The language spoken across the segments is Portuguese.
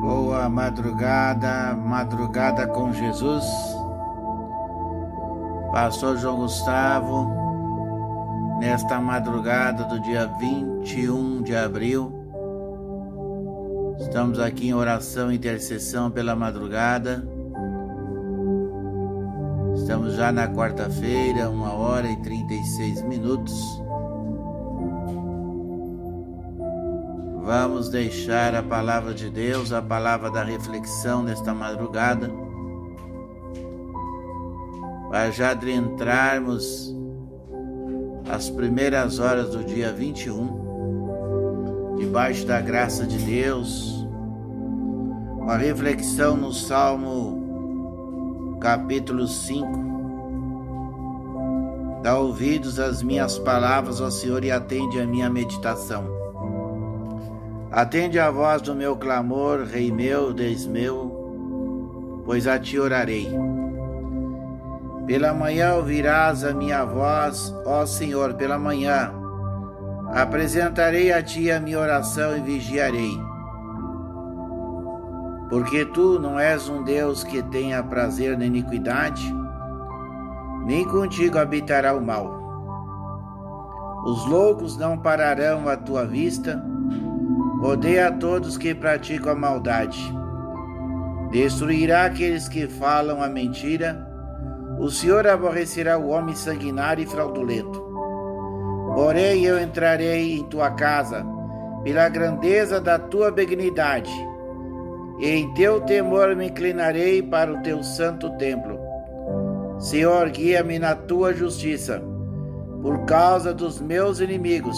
Boa madrugada, madrugada com Jesus. Pastor João Gustavo, nesta madrugada do dia 21 de abril, estamos aqui em oração e intercessão pela madrugada. Estamos já na quarta-feira, uma hora e 36 minutos. Vamos deixar a palavra de Deus, a palavra da reflexão nesta madrugada, para já adentrarmos as primeiras horas do dia 21, debaixo da graça de Deus, uma reflexão no Salmo capítulo 5. Dá ouvidos às minhas palavras, ó Senhor, e atende a minha meditação. Atende a voz do meu clamor, Rei meu, Deus meu, pois a ti orarei. Pela manhã ouvirás a minha voz, ó Senhor, pela manhã. Apresentarei a ti a minha oração e vigiarei. Porque tu não és um Deus que tenha prazer na iniquidade, nem contigo habitará o mal. Os loucos não pararão à tua vista, Odeia a todos que praticam a maldade. Destruirá aqueles que falam a mentira. O Senhor aborrecerá o homem sanguinário e fraudulento. Porém, eu entrarei em tua casa pela grandeza da tua benignidade, e em teu temor me inclinarei para o teu santo templo. Senhor, guia-me na tua justiça, por causa dos meus inimigos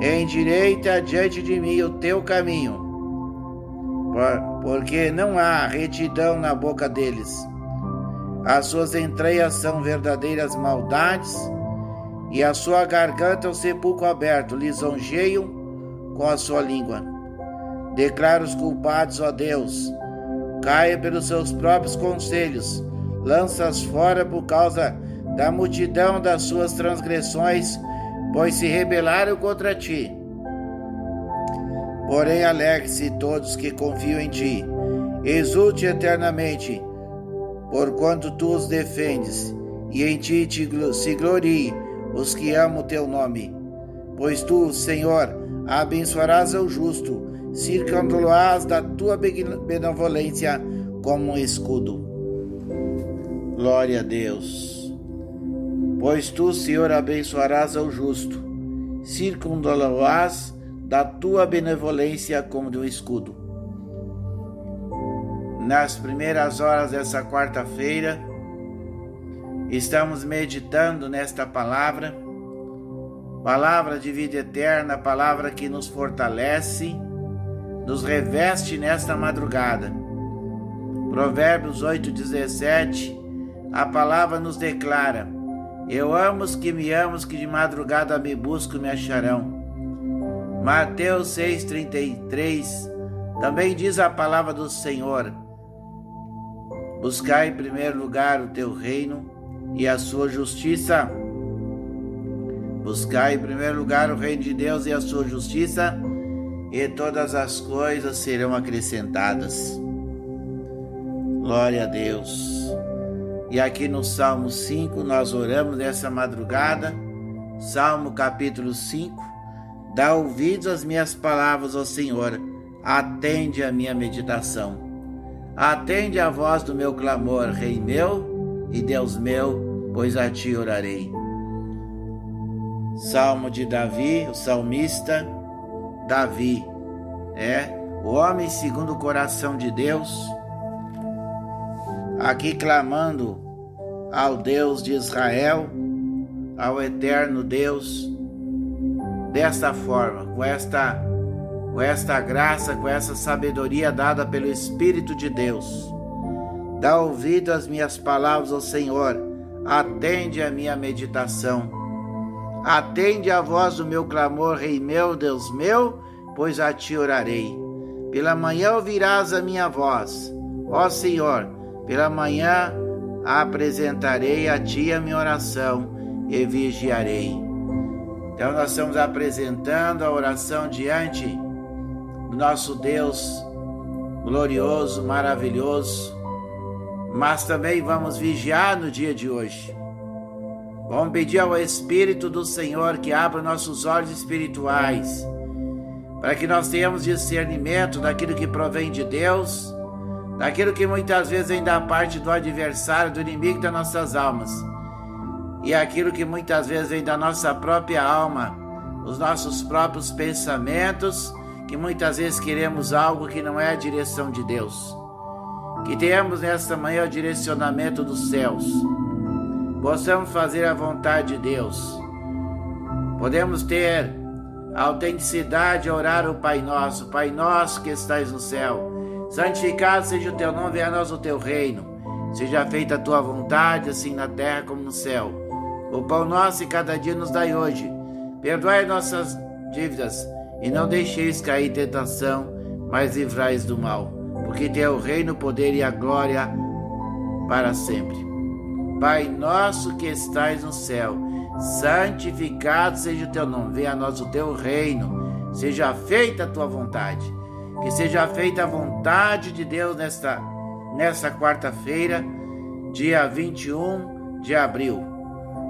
endireita diante de mim o teu caminho, porque não há retidão na boca deles. As suas entranhas são verdadeiras maldades, e a sua garganta é o sepulcro aberto, lisonjeiam com a sua língua. Declara os culpados, ó Deus, caia pelos seus próprios conselhos, lança-os fora por causa da multidão das suas transgressões pois se rebelaram contra ti. Porém, alegre-se todos que confiam em ti, exulte eternamente, porquanto tu os defendes, e em ti te, se glorie os que amam o teu nome. Pois tu, Senhor, abençoarás o justo, circundá-lo-ás da tua benevolência como um escudo. Glória a Deus. Pois tu, Senhor, abençoarás ao justo, circundá-lo-ás da tua benevolência como de um escudo. Nas primeiras horas dessa quarta-feira, estamos meditando nesta palavra, palavra de vida eterna, palavra que nos fortalece, nos reveste nesta madrugada. Provérbios 8,17, a palavra nos declara: eu amo os que me amam, que de madrugada me buscam me acharão. Mateus 6,33 também diz a palavra do Senhor: Buscai em primeiro lugar o teu reino e a sua justiça. Buscai em primeiro lugar o reino de Deus e a sua justiça, e todas as coisas serão acrescentadas. Glória a Deus. E aqui no Salmo 5 nós oramos nessa madrugada, Salmo capítulo 5. Dá ouvidos às minhas palavras, ó Senhor, atende a minha meditação. Atende a voz do meu clamor, Rei meu e Deus meu, pois a ti orarei. Salmo de Davi, o salmista Davi, é o homem segundo o coração de Deus aqui clamando ao Deus de Israel, ao eterno Deus, desta forma, com esta, com esta graça, com essa sabedoria dada pelo Espírito de Deus. Dá ouvido às minhas palavras, ó Senhor, atende a minha meditação. Atende a voz do meu clamor, Rei meu, Deus meu, pois a ti orarei. Pela manhã ouvirás a minha voz, ó Senhor, pela manhã apresentarei a ti a minha oração e vigiarei. Então, nós estamos apresentando a oração diante do nosso Deus glorioso, maravilhoso, mas também vamos vigiar no dia de hoje. Vamos pedir ao Espírito do Senhor que abra nossos olhos espirituais, para que nós tenhamos discernimento daquilo que provém de Deus, daquilo que muitas vezes vem da parte do adversário, do inimigo das nossas almas, e aquilo que muitas vezes vem da nossa própria alma, os nossos próprios pensamentos, que muitas vezes queremos algo que não é a direção de Deus. Que tenhamos nesta manhã o direcionamento dos céus. Possamos fazer a vontade de Deus. Podemos ter a autenticidade de orar o Pai Nosso, Pai Nosso que estás no céu. Santificado seja o teu nome, venha a nós o teu reino. Seja feita a tua vontade, assim na terra como no céu. O pão nosso e cada dia nos dai hoje. Perdoai nossas dívidas e não deixeis cair tentação, mas livrais do mal, porque tem o reino, o poder e a glória para sempre. Pai nosso que estais no céu, santificado seja o teu nome, venha a nós o teu reino, seja feita a tua vontade, que seja feita a vontade de Deus nesta, nesta quarta-feira, dia 21 de abril.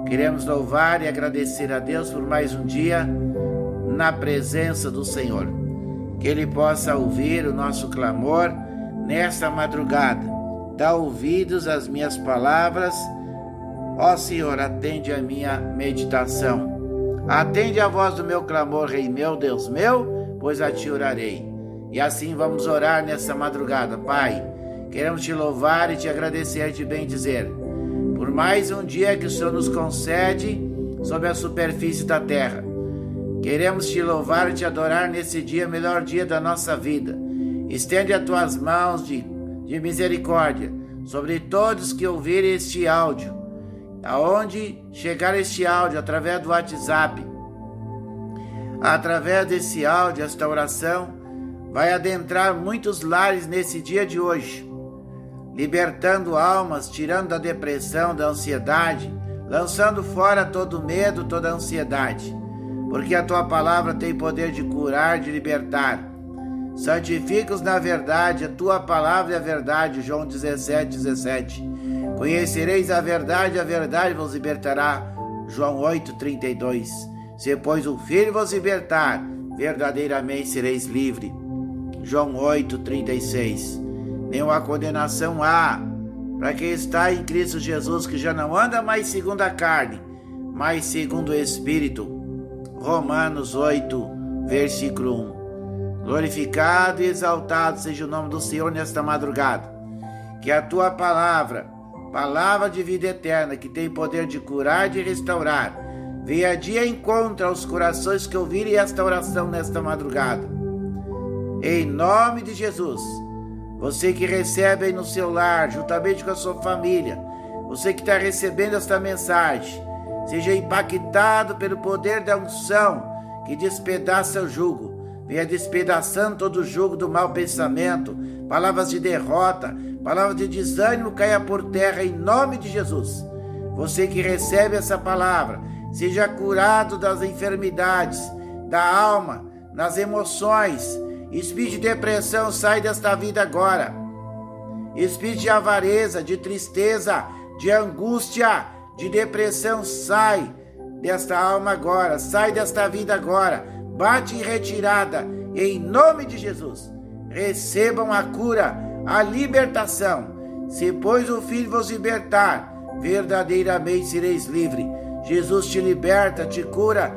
Queremos louvar e agradecer a Deus por mais um dia na presença do Senhor. Que Ele possa ouvir o nosso clamor nesta madrugada. Dá ouvidos às minhas palavras. Ó Senhor, atende a minha meditação. Atende a voz do meu clamor, Rei meu, Deus meu, pois a ti orarei. E assim vamos orar nessa madrugada, Pai. Queremos te louvar e te agradecer e te bem dizer por mais um dia que o Senhor nos concede sobre a superfície da terra. Queremos te louvar e te adorar nesse dia, melhor dia da nossa vida. Estende as tuas mãos de, de misericórdia sobre todos que ouvirem este áudio. Aonde chegar este áudio, através do WhatsApp, através desse áudio, esta oração, vai adentrar muitos lares nesse dia de hoje, libertando almas, tirando da depressão, da ansiedade, lançando fora todo medo, toda ansiedade porque a tua palavra tem poder de curar, de libertar. Santifica-os na verdade, a tua palavra é a verdade. João 17, 17. Conhecereis a verdade, a verdade vos libertará. João 8, 32. Se, pois, o Filho vos libertar, verdadeiramente sereis livre. João 8, 36. Nenhuma condenação há para quem está em Cristo Jesus, que já não anda mais segundo a carne, mas segundo o Espírito. Romanos 8, versículo 1. Glorificado e exaltado seja o nome do Senhor nesta madrugada. Que a tua palavra, palavra de vida eterna, que tem poder de curar e de restaurar, venha dia encontra aos corações que ouvirem esta oração nesta madrugada. Em nome de Jesus, você que recebe aí no seu lar, juntamente com a sua família, você que está recebendo esta mensagem, seja impactado pelo poder da unção que despedaça o jugo. Venha despedaçando todo o jugo do mau pensamento, palavras de derrota, palavras de desânimo caia por terra em nome de Jesus. Você que recebe essa palavra, seja curado das enfermidades, da alma, nas emoções. Espírito de depressão sai desta vida agora. Espírito de avareza, de tristeza, de angústia, de depressão, sai desta alma agora, sai desta vida agora, bate em retirada, em nome de Jesus. Recebam a cura, a libertação. Se, pois, o Filho vos libertar, verdadeiramente sereis livres. Jesus te liberta, te cura.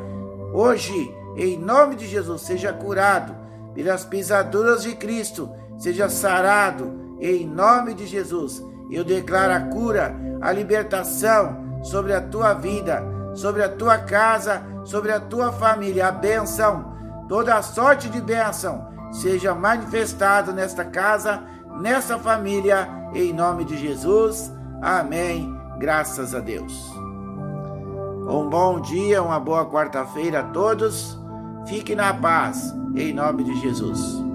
Hoje, em nome de Jesus, seja curado pelas pisaduras de Cristo, seja sarado, em nome de Jesus. Eu declaro a cura, a libertação, sobre a tua vida, sobre a tua casa, sobre a tua família. A bênção, toda a sorte de bênção seja manifestado nesta casa, nessa família, em nome de Jesus. Amém. Graças a Deus. Um bom dia, uma boa quarta-feira a todos. Fique na paz, em nome de Jesus.